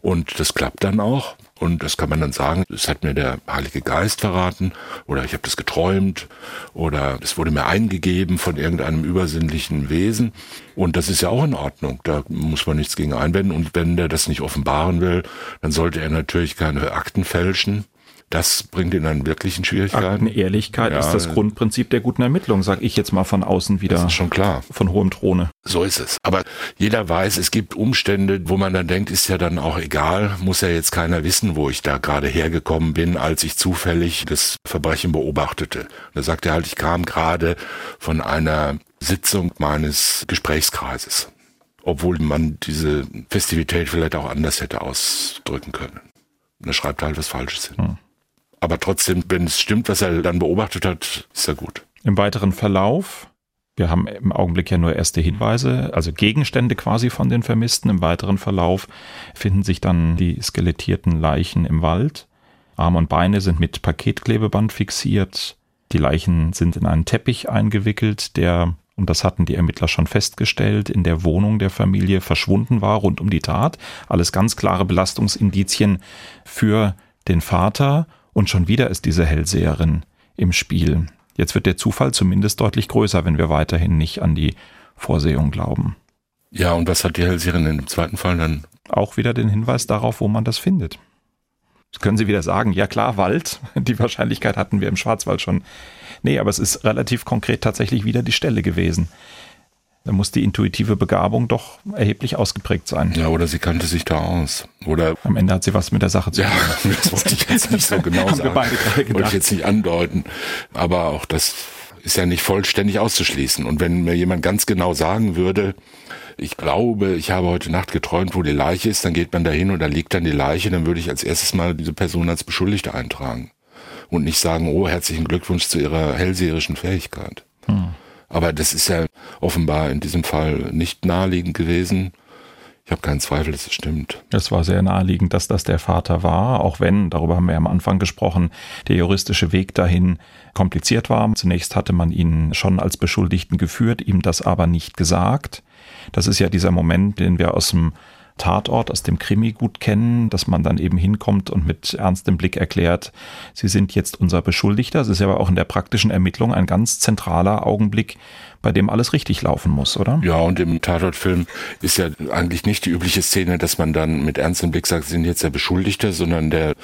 Und das klappt dann auch. Und das kann man dann sagen, das hat mir der Heilige Geist verraten oder ich habe das geträumt oder es wurde mir eingegeben von irgendeinem übersinnlichen Wesen. Und das ist ja auch in Ordnung. Da muss man nichts gegen einwenden. Und wenn der das nicht offenbaren will, dann sollte er natürlich keine Akten fälschen das bringt ihn dann wirklichen Schwierigkeiten. Ehrlichkeit ja, ist das Grundprinzip der guten Ermittlung, sag ich jetzt mal von außen wieder. Das ist schon klar. Von hohem Throne. So ist es. Aber jeder weiß, es gibt Umstände, wo man dann denkt, ist ja dann auch egal, muss ja jetzt keiner wissen, wo ich da gerade hergekommen bin, als ich zufällig das Verbrechen beobachtete. Da sagt er halt, ich kam gerade von einer Sitzung meines Gesprächskreises. Obwohl man diese Festivität vielleicht auch anders hätte ausdrücken können. Da schreibt er halt was Falsches hin. Hm. Aber trotzdem, wenn es stimmt, was er dann beobachtet hat, ist ja gut. Im weiteren Verlauf, wir haben im Augenblick ja nur erste Hinweise, also Gegenstände quasi von den Vermissten. Im weiteren Verlauf finden sich dann die skelettierten Leichen im Wald. Arme und Beine sind mit Paketklebeband fixiert. Die Leichen sind in einen Teppich eingewickelt, der, und das hatten die Ermittler schon festgestellt, in der Wohnung der Familie verschwunden war rund um die Tat. Alles ganz klare Belastungsindizien für den Vater und schon wieder ist diese Hellseherin im Spiel. Jetzt wird der Zufall zumindest deutlich größer, wenn wir weiterhin nicht an die Vorsehung glauben. Ja, und was hat die Hellseherin in dem zweiten Fall dann? Auch wieder den Hinweis darauf, wo man das findet. Jetzt können Sie wieder sagen, ja klar, Wald. *laughs* Die Wahrscheinlichkeit hatten wir im Schwarzwald schon. Nee, aber es ist relativ konkret tatsächlich wieder die Stelle gewesen. Da muss die intuitive Begabung doch erheblich ausgeprägt sein. Ja, oder sie kannte sich da aus. Oder am Ende hat sie was mit der Sache zu tun. Ja, *laughs* das wollte ich jetzt nicht so *laughs* genau sagen. Wollte ich jetzt nicht andeuten. Aber auch das ist ja nicht vollständig auszuschließen. Und wenn mir jemand ganz genau sagen würde, ich glaube, ich habe heute Nacht geträumt, wo die Leiche ist, dann geht man dahin und da liegt dann die Leiche, dann würde ich als erstes mal diese Person als Beschuldigte eintragen. Und nicht sagen, oh, herzlichen Glückwunsch zu ihrer hellseherischen Fähigkeit. Hm. Aber das ist ja offenbar in diesem Fall nicht naheliegend gewesen. Ich habe keinen Zweifel, dass es stimmt. Es war sehr naheliegend, dass das der Vater war, auch wenn, darüber haben wir am Anfang gesprochen, der juristische Weg dahin kompliziert war. Zunächst hatte man ihn schon als Beschuldigten geführt, ihm das aber nicht gesagt. Das ist ja dieser Moment, den wir aus dem Tatort aus dem Krimi gut kennen, dass man dann eben hinkommt und mit ernstem Blick erklärt, Sie sind jetzt unser Beschuldigter. Das ist ja aber auch in der praktischen Ermittlung ein ganz zentraler Augenblick, bei dem alles richtig laufen muss, oder? Ja, und im Tatortfilm ist ja eigentlich nicht die übliche Szene, dass man dann mit ernstem Blick sagt, Sie sind jetzt der Beschuldigte, sondern der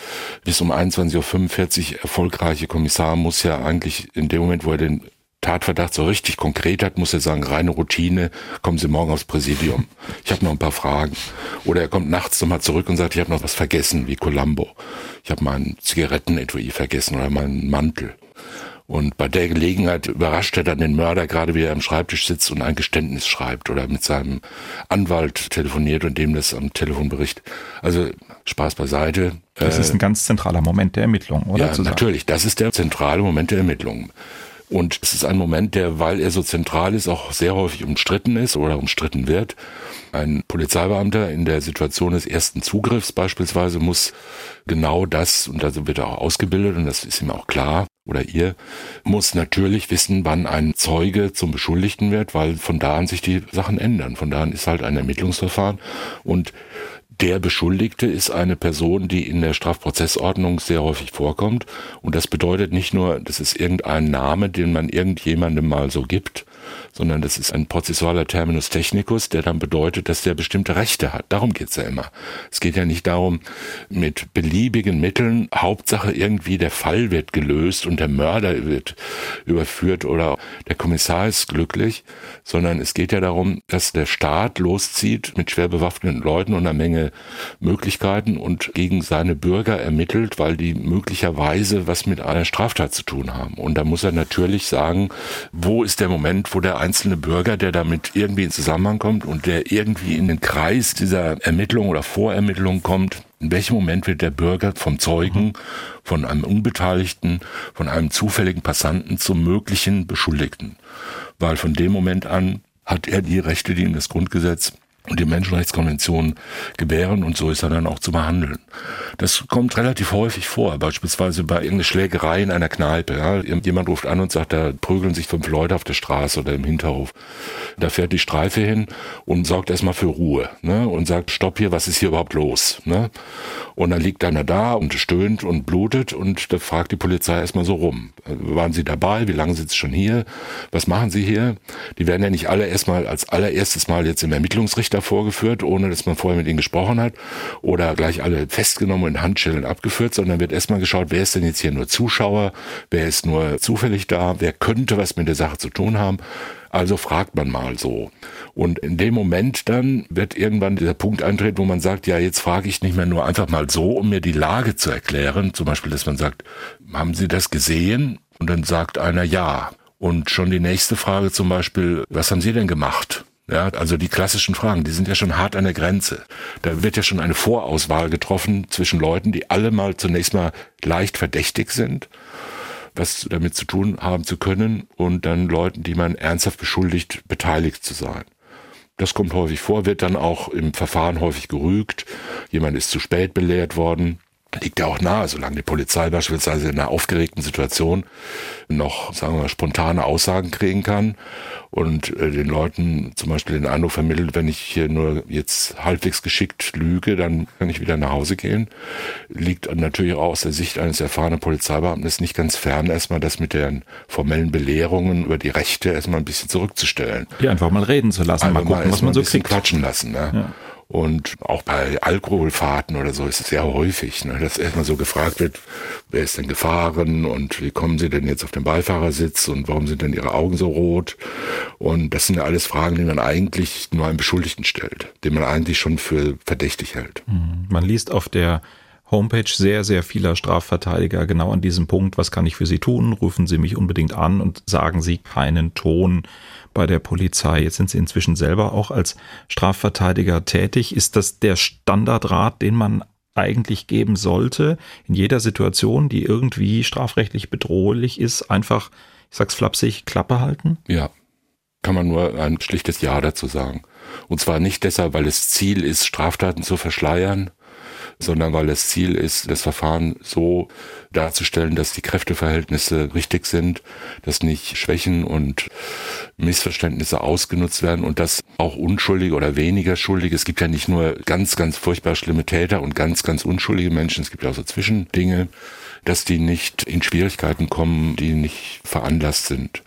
bis um 21.45 Uhr erfolgreiche Kommissar muss ja eigentlich in dem Moment, wo er den Tatverdacht so richtig konkret hat, muss er sagen, reine Routine, kommen Sie morgen aufs Präsidium. Ich habe noch ein paar Fragen. Oder er kommt nachts nochmal zurück und sagt, ich habe noch was vergessen, wie Columbo. Ich habe meinen Zigarettenetui vergessen oder meinen Mantel. Und bei der Gelegenheit überrascht er dann den Mörder, gerade wie er am Schreibtisch sitzt und ein Geständnis schreibt oder mit seinem Anwalt telefoniert und dem das am Telefon berichtet. Also Spaß beiseite. Das ist ein ganz zentraler Moment der Ermittlung, oder? Ja, natürlich. Das ist der zentrale Moment der Ermittlung. Und es ist ein Moment, der, weil er so zentral ist, auch sehr häufig umstritten ist oder umstritten wird. Ein Polizeibeamter in der Situation des ersten Zugriffs beispielsweise muss genau das, und da wird er auch ausgebildet, und das ist ihm auch klar, oder ihr, muss natürlich wissen, wann ein Zeuge zum Beschuldigten wird, weil von da an sich die Sachen ändern. Von da an ist halt ein Ermittlungsverfahren und der Beschuldigte ist eine Person, die in der Strafprozessordnung sehr häufig vorkommt. Und das bedeutet nicht nur, das ist irgendein Name, den man irgendjemandem mal so gibt, sondern das ist ein prozessualer Terminus technicus, der dann bedeutet, dass der bestimmte Rechte hat. Darum geht's ja immer. Es geht ja nicht darum, mit beliebigen Mitteln, Hauptsache irgendwie der Fall wird gelöst und der Mörder wird überführt oder der Kommissar ist glücklich, sondern es geht ja darum, dass der Staat loszieht mit schwer bewaffneten Leuten und einer Menge Möglichkeiten und gegen seine Bürger ermittelt, weil die möglicherweise was mit einer Straftat zu tun haben. Und da muss er natürlich sagen, wo ist der Moment, wo der einzelne Bürger, der damit irgendwie in Zusammenhang kommt und der irgendwie in den Kreis dieser Ermittlung oder Vorermittlung kommt, in welchem Moment wird der Bürger vom Zeugen, von einem Unbeteiligten, von einem zufälligen Passanten zum möglichen Beschuldigten? Weil von dem Moment an hat er die Rechte, die ihm das Grundgesetz und die Menschenrechtskonvention gewähren und so ist er dann auch zu behandeln. Das kommt relativ häufig vor, beispielsweise bei irgendeiner Schlägerei in einer Kneipe. Ja. Jemand ruft an und sagt, da prügeln sich fünf Leute auf der Straße oder im Hinterhof. Da fährt die Streife hin und sorgt erstmal für Ruhe ne, und sagt, stopp hier, was ist hier überhaupt los? Ne? Und dann liegt einer da und stöhnt und blutet und da fragt die Polizei erstmal so rum. Waren Sie dabei? Wie lange sind Sie schon hier? Was machen Sie hier? Die werden ja nicht alle erstmal als allererstes Mal jetzt im Ermittlungsrichter vorgeführt, ohne dass man vorher mit ihnen gesprochen hat oder gleich alle festgenommen und in Handschellen abgeführt, sondern wird erstmal geschaut, wer ist denn jetzt hier nur Zuschauer, wer ist nur zufällig da, wer könnte was mit der Sache zu tun haben. Also fragt man mal so. Und in dem Moment dann wird irgendwann dieser Punkt eintreten, wo man sagt, ja, jetzt frage ich nicht mehr nur einfach mal so, um mir die Lage zu erklären. Zum Beispiel, dass man sagt, haben Sie das gesehen? Und dann sagt einer ja. Und schon die nächste Frage zum Beispiel, was haben Sie denn gemacht? Ja, also die klassischen Fragen, die sind ja schon hart an der Grenze. Da wird ja schon eine Vorauswahl getroffen zwischen Leuten, die alle mal zunächst mal leicht verdächtig sind, was damit zu tun haben zu können, und dann Leuten, die man ernsthaft beschuldigt, beteiligt zu sein. Das kommt häufig vor, wird dann auch im Verfahren häufig gerügt. Jemand ist zu spät belehrt worden liegt ja auch nahe, solange die Polizei beispielsweise in einer aufgeregten Situation noch, sagen wir mal, spontane Aussagen kriegen kann und äh, den Leuten zum Beispiel den Eindruck vermittelt, wenn ich hier nur jetzt halbwegs geschickt lüge, dann kann ich wieder nach Hause gehen, liegt natürlich auch aus der Sicht eines erfahrenen Polizeibeamten nicht ganz fern, erstmal das mit den formellen Belehrungen über die Rechte erstmal ein bisschen zurückzustellen. Die einfach mal reden zu lassen, Einfach mal gucken, was man so kriegt. quatschen lassen. Ne? Ja. Und auch bei Alkoholfahrten oder so ist es sehr häufig, ne, dass erstmal so gefragt wird, wer ist denn gefahren und wie kommen Sie denn jetzt auf den Beifahrersitz und warum sind denn Ihre Augen so rot? Und das sind ja alles Fragen, die man eigentlich nur einem Beschuldigten stellt, den man eigentlich schon für verdächtig hält. Mhm. Man liest auf der Homepage sehr, sehr vieler Strafverteidiger genau an diesem Punkt, was kann ich für Sie tun? Rufen Sie mich unbedingt an und sagen Sie keinen Ton bei der Polizei. Jetzt sind Sie inzwischen selber auch als Strafverteidiger tätig. Ist das der Standardrat, den man eigentlich geben sollte, in jeder Situation, die irgendwie strafrechtlich bedrohlich ist, einfach, ich sag's flapsig, Klappe halten? Ja, kann man nur ein schlichtes Ja dazu sagen. Und zwar nicht deshalb, weil es Ziel ist, Straftaten zu verschleiern, sondern weil das Ziel ist, das Verfahren so darzustellen, dass die Kräfteverhältnisse richtig sind, dass nicht Schwächen und Missverständnisse ausgenutzt werden und dass auch Unschuldige oder weniger Schuldige, es gibt ja nicht nur ganz, ganz furchtbar schlimme Täter und ganz, ganz unschuldige Menschen, es gibt ja auch so Zwischendinge, dass die nicht in Schwierigkeiten kommen, die nicht veranlasst sind.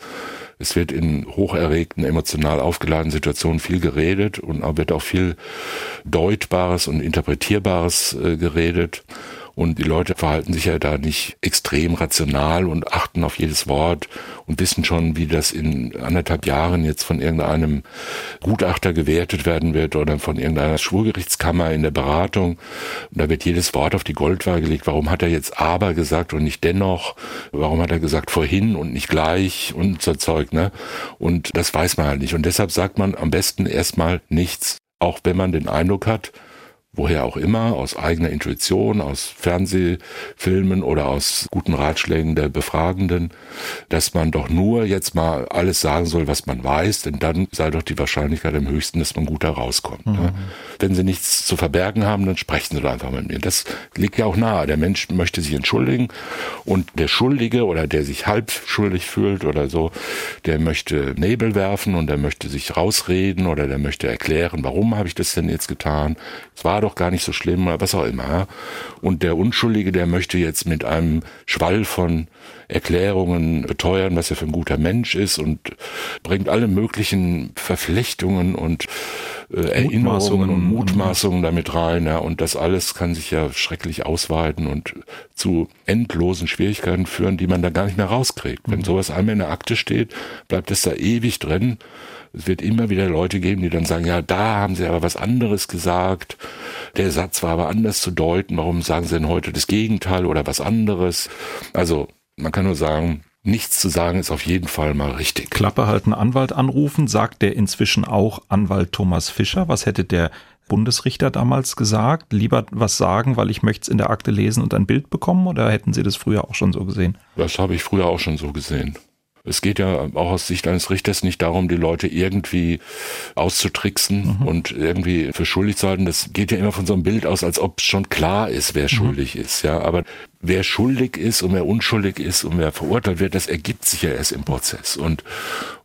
Es wird in hocherregten, emotional aufgeladenen Situationen viel geredet und wird auch viel Deutbares und Interpretierbares äh, geredet. Und die Leute verhalten sich ja da nicht extrem rational und achten auf jedes Wort und wissen schon, wie das in anderthalb Jahren jetzt von irgendeinem Gutachter gewertet werden wird oder von irgendeiner Schwurgerichtskammer in der Beratung. Und da wird jedes Wort auf die Goldwaage gelegt. Warum hat er jetzt aber gesagt und nicht dennoch? Warum hat er gesagt vorhin und nicht gleich und so Zeug, ne? Und das weiß man halt nicht. Und deshalb sagt man am besten erstmal nichts, auch wenn man den Eindruck hat, woher auch immer, aus eigener Intuition, aus Fernsehfilmen oder aus guten Ratschlägen der Befragenden, dass man doch nur jetzt mal alles sagen soll, was man weiß, denn dann sei doch die Wahrscheinlichkeit am höchsten, dass man gut da rauskommt. Ne? Mhm. Wenn Sie nichts zu verbergen haben, dann sprechen Sie doch einfach mit mir. Das liegt ja auch nahe. Der Mensch möchte sich entschuldigen und der Schuldige oder der sich halb schuldig fühlt oder so, der möchte Nebel werfen und der möchte sich rausreden oder der möchte erklären, warum habe ich das denn jetzt getan? Es war doch gar nicht so schlimm oder was auch immer. Und der Unschuldige, der möchte jetzt mit einem Schwall von Erklärungen beteuern, was er für ein guter Mensch ist und bringt alle möglichen Verflechtungen und äh, Erinnerungen und Mutmaßungen damit rein. Ja, und das alles kann sich ja schrecklich ausweiten und zu endlosen Schwierigkeiten führen, die man da gar nicht mehr rauskriegt. Wenn mhm. sowas einmal in der Akte steht, bleibt es da ewig drin. Es wird immer wieder Leute geben, die dann sagen, ja, da haben sie aber was anderes gesagt. Der Satz war aber anders zu deuten. Warum sagen sie denn heute das Gegenteil oder was anderes? Also, man kann nur sagen, nichts zu sagen ist auf jeden Fall mal richtig. Klappe halten, Anwalt anrufen, sagt der inzwischen auch Anwalt Thomas Fischer. Was hätte der Bundesrichter damals gesagt? Lieber was sagen, weil ich möchte es in der Akte lesen und ein Bild bekommen oder hätten Sie das früher auch schon so gesehen? Das habe ich früher auch schon so gesehen. Es geht ja auch aus Sicht eines Richters nicht darum, die Leute irgendwie auszutricksen mhm. und irgendwie für schuldig zu halten. Das geht ja immer von so einem Bild aus, als ob schon klar ist, wer mhm. schuldig ist. Ja, aber wer schuldig ist und wer unschuldig ist und wer verurteilt wird, das ergibt sich ja erst im Prozess. Und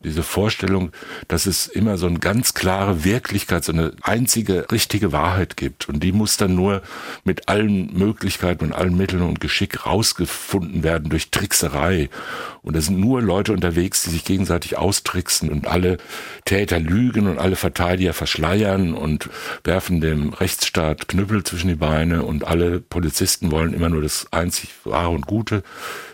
diese Vorstellung, dass es immer so eine ganz klare Wirklichkeit, so eine einzige richtige Wahrheit gibt und die muss dann nur mit allen Möglichkeiten und allen Mitteln und Geschick rausgefunden werden durch Trickserei. Und da sind nur Leute unterwegs, die sich gegenseitig austricksen und alle Täter lügen und alle Verteidiger verschleiern und werfen dem Rechtsstaat Knüppel zwischen die Beine und alle Polizisten wollen immer nur das einzig wahre und gute.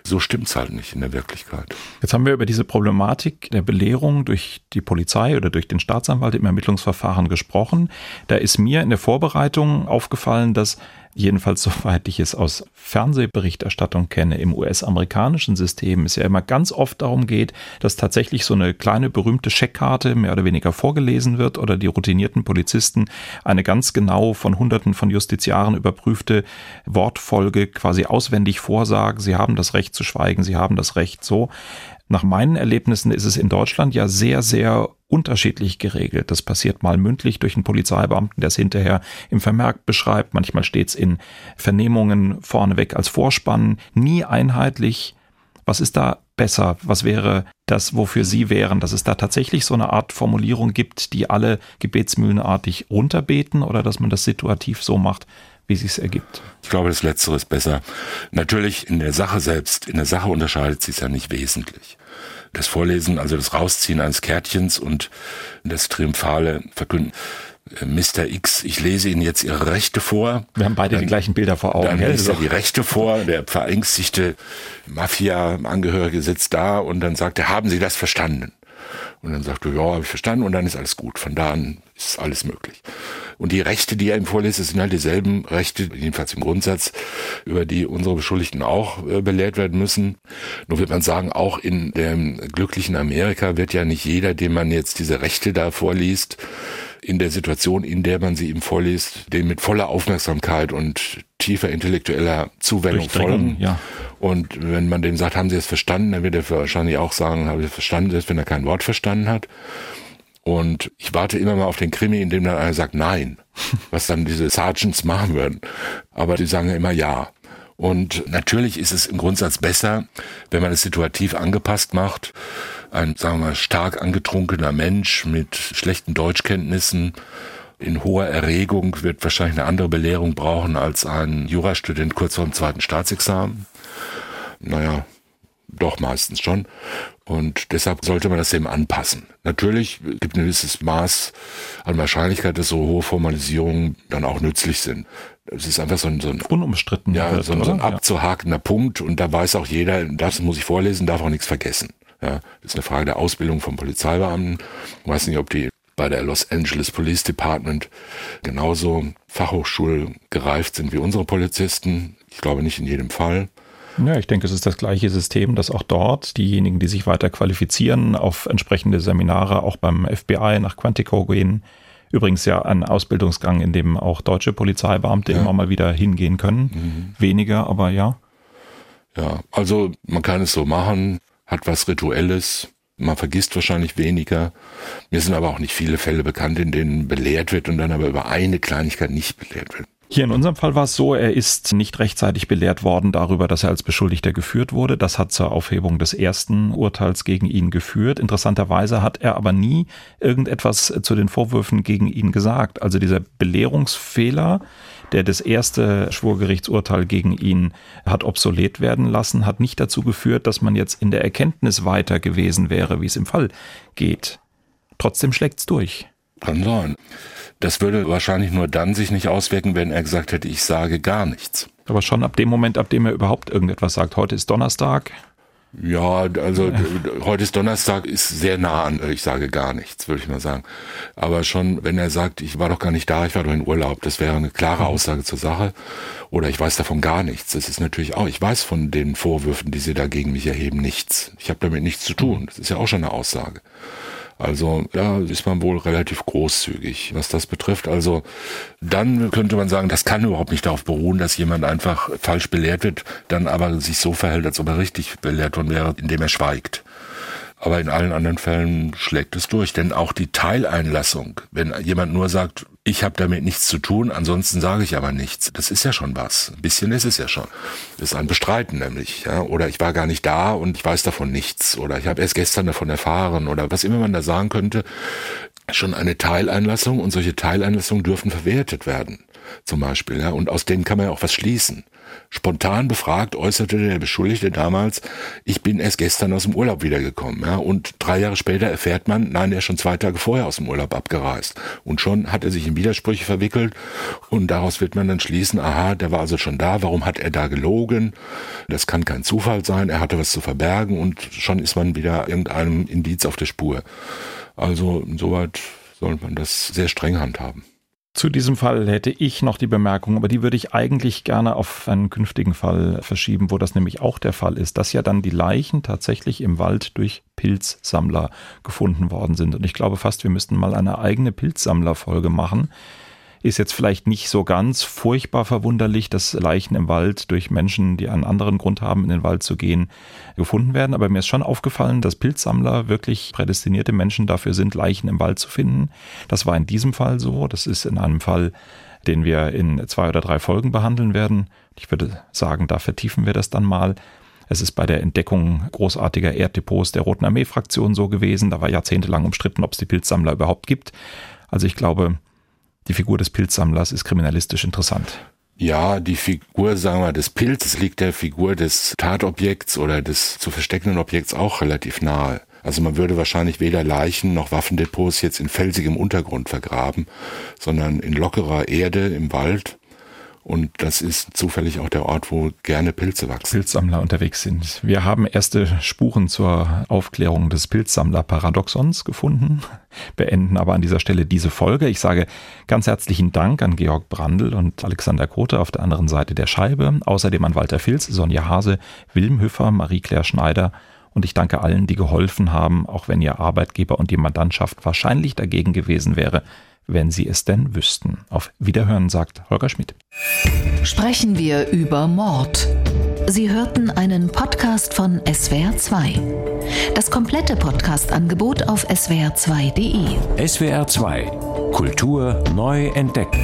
So stimmt's halt nicht in der Wirklichkeit. Jetzt haben wir über diese Problematik der Belehrung durch die Polizei oder durch den Staatsanwalt im Ermittlungsverfahren gesprochen. Da ist mir in der Vorbereitung aufgefallen, dass jedenfalls *laughs* soweit ich es aus Fernsehberichterstattung kenne, im US-amerikanischen System es ja immer ganz oft darum geht, dass tatsächlich so eine kleine berühmte Scheckkarte mehr oder weniger vorgelesen wird oder die routinierten Polizisten eine ganz genau von Hunderten von Justiziaren überprüfte Wortfolge quasi auswendig vorsagen. Sie haben das Recht zu schweigen, sie haben das Recht so. Nach meinen Erlebnissen ist es in Deutschland ja sehr, sehr unterschiedlich geregelt. Das passiert mal mündlich durch einen Polizeibeamten, der es hinterher im Vermerk beschreibt. Manchmal steht es in Vernehmungen vorneweg als Vorspann. Nie einheitlich. Was ist da besser? Was wäre das, wofür Sie wären? Dass es da tatsächlich so eine Art Formulierung gibt, die alle gebetsmühlenartig runterbeten oder dass man das situativ so macht, wie es sich ergibt? Ich glaube, das Letztere ist besser. Natürlich in der Sache selbst, in der Sache unterscheidet sich ja nicht wesentlich. Das Vorlesen, also das Rausziehen eines Kärtchens und das triumphale Verkünden. Äh, Mr. X, ich lese Ihnen jetzt Ihre Rechte vor. Wir haben beide dann, die gleichen Bilder vor Augen. Dann liest er die Rechte vor, der verängstigte Mafia-Angehörige sitzt da und dann sagt er, haben Sie das verstanden? Und dann sagt er, ja, habe ich verstanden und dann ist alles gut. Von da an ist alles möglich. Und die Rechte, die er ihm vorliest, sind halt dieselben Rechte, jedenfalls im Grundsatz, über die unsere Beschuldigten auch äh, belehrt werden müssen. Nur wird man sagen, auch in dem glücklichen Amerika wird ja nicht jeder, dem man jetzt diese Rechte da vorliest, in der Situation, in der man sie ihm vorliest, dem mit voller Aufmerksamkeit und tiefer intellektueller Zuwendung folgen. Ja. Und wenn man dem sagt, haben Sie es verstanden, dann wird er wahrscheinlich auch sagen, habe ich es verstanden, selbst wenn er kein Wort verstanden hat. Und ich warte immer mal auf den Krimi, in dem dann einer sagt Nein, *laughs* was dann diese Sergeants machen würden. Aber die sagen ja immer Ja. Und natürlich ist es im Grundsatz besser, wenn man es situativ angepasst macht. Ein, sagen wir mal, stark angetrunkener Mensch mit schlechten Deutschkenntnissen in hoher Erregung wird wahrscheinlich eine andere Belehrung brauchen als ein Jurastudent kurz vor dem zweiten Staatsexamen. Naja, doch meistens schon. Und deshalb sollte man das eben anpassen. Natürlich gibt ein gewisses Maß an Wahrscheinlichkeit, dass so hohe Formalisierungen dann auch nützlich sind. Es ist einfach so ein, so ein unumstritten, ja, so, ein, so ein abzuhakender. Punkt und da weiß auch jeder, das muss ich vorlesen, darf auch nichts vergessen. Ja, das ist eine Frage der Ausbildung von Polizeibeamten. Ich weiß nicht, ob die bei der Los Angeles Police Department genauso Fachhochschul gereift sind wie unsere Polizisten. Ich glaube nicht in jedem Fall. Ja, ich denke, es ist das gleiche System, dass auch dort diejenigen, die sich weiter qualifizieren, auf entsprechende Seminare auch beim FBI nach Quantico gehen. Übrigens ja ein Ausbildungsgang, in dem auch deutsche Polizeibeamte ja. immer mal wieder hingehen können. Mhm. Weniger, aber ja. Ja, also man kann es so machen, hat was Rituelles, man vergisst wahrscheinlich weniger. Mir sind aber auch nicht viele Fälle bekannt, in denen belehrt wird und dann aber über eine Kleinigkeit nicht belehrt wird. Hier in unserem Fall war es so, er ist nicht rechtzeitig belehrt worden darüber, dass er als Beschuldigter geführt wurde. Das hat zur Aufhebung des ersten Urteils gegen ihn geführt. Interessanterweise hat er aber nie irgendetwas zu den Vorwürfen gegen ihn gesagt. Also dieser Belehrungsfehler, der das erste Schwurgerichtsurteil gegen ihn hat obsolet werden lassen, hat nicht dazu geführt, dass man jetzt in der Erkenntnis weiter gewesen wäre, wie es im Fall geht. Trotzdem schlägt's durch. Kann sein. Das würde wahrscheinlich nur dann sich nicht auswirken, wenn er gesagt hätte, ich sage gar nichts. Aber schon ab dem Moment, ab dem er überhaupt irgendetwas sagt. Heute ist Donnerstag. Ja, also ja. heute ist Donnerstag, ist sehr nah an, ich sage gar nichts, würde ich mal sagen. Aber schon, wenn er sagt, ich war doch gar nicht da, ich war doch in Urlaub, das wäre eine klare mhm. Aussage zur Sache. Oder ich weiß davon gar nichts. Das ist natürlich auch, ich weiß von den Vorwürfen, die sie da gegen mich erheben, nichts. Ich habe damit nichts zu tun. Das ist ja auch schon eine Aussage. Also da ist man wohl relativ großzügig, was das betrifft. Also dann könnte man sagen, das kann überhaupt nicht darauf beruhen, dass jemand einfach falsch belehrt wird, dann aber sich so verhält, als ob er richtig belehrt worden wäre, indem er schweigt. Aber in allen anderen Fällen schlägt es durch. Denn auch die Teileinlassung, wenn jemand nur sagt, ich habe damit nichts zu tun, ansonsten sage ich aber nichts. Das ist ja schon was. Ein bisschen ist es ja schon. Das ist ein Bestreiten nämlich. Ja? Oder ich war gar nicht da und ich weiß davon nichts. Oder ich habe erst gestern davon erfahren. Oder was immer man da sagen könnte. Schon eine Teileinlassung und solche Teileinlassungen dürfen verwertet werden. Zum Beispiel. Ja? Und aus denen kann man ja auch was schließen. Spontan befragt äußerte der Beschuldigte damals, ich bin erst gestern aus dem Urlaub wiedergekommen. Ja, und drei Jahre später erfährt man, nein, er ist schon zwei Tage vorher aus dem Urlaub abgereist. Und schon hat er sich in Widersprüche verwickelt und daraus wird man dann schließen, aha, der war also schon da, warum hat er da gelogen? Das kann kein Zufall sein, er hatte was zu verbergen und schon ist man wieder irgendeinem Indiz auf der Spur. Also insoweit soll man das sehr streng handhaben. Zu diesem Fall hätte ich noch die Bemerkung, aber die würde ich eigentlich gerne auf einen künftigen Fall verschieben, wo das nämlich auch der Fall ist, dass ja dann die Leichen tatsächlich im Wald durch Pilzsammler gefunden worden sind. Und ich glaube fast, wir müssten mal eine eigene Pilzsammlerfolge machen. Ist jetzt vielleicht nicht so ganz furchtbar verwunderlich, dass Leichen im Wald durch Menschen, die einen anderen Grund haben, in den Wald zu gehen, gefunden werden. Aber mir ist schon aufgefallen, dass Pilzsammler wirklich prädestinierte Menschen dafür sind, Leichen im Wald zu finden. Das war in diesem Fall so. Das ist in einem Fall, den wir in zwei oder drei Folgen behandeln werden. Ich würde sagen, da vertiefen wir das dann mal. Es ist bei der Entdeckung großartiger Erddepots der Roten Armee-Fraktion so gewesen. Da war jahrzehntelang umstritten, ob es die Pilzsammler überhaupt gibt. Also ich glaube, die Figur des Pilzsammlers ist kriminalistisch interessant. Ja, die Figur, sagen wir, des Pilzes liegt der Figur des Tatobjekts oder des zu versteckenden Objekts auch relativ nahe. Also man würde wahrscheinlich weder Leichen noch Waffendepots jetzt in felsigem Untergrund vergraben, sondern in lockerer Erde im Wald und das ist zufällig auch der Ort, wo gerne Pilze wachsen. Pilzsammler unterwegs sind. Wir haben erste Spuren zur Aufklärung des Pilzsammler-Paradoxons gefunden, *laughs* beenden aber an dieser Stelle diese Folge. Ich sage ganz herzlichen Dank an Georg Brandl und Alexander Kote auf der anderen Seite der Scheibe, außerdem an Walter Filz, Sonja Hase, Wilm Hüffer, Marie-Claire Schneider und ich danke allen, die geholfen haben, auch wenn ihr Arbeitgeber und die Mandantschaft wahrscheinlich dagegen gewesen wäre, wenn sie es denn wüssten. Auf Wiederhören sagt Holger Schmidt. Sprechen wir über Mord. Sie hörten einen Podcast von SWR2. Das komplette Podcast-Angebot auf swr2.de. SWR2 Kultur neu entdecken.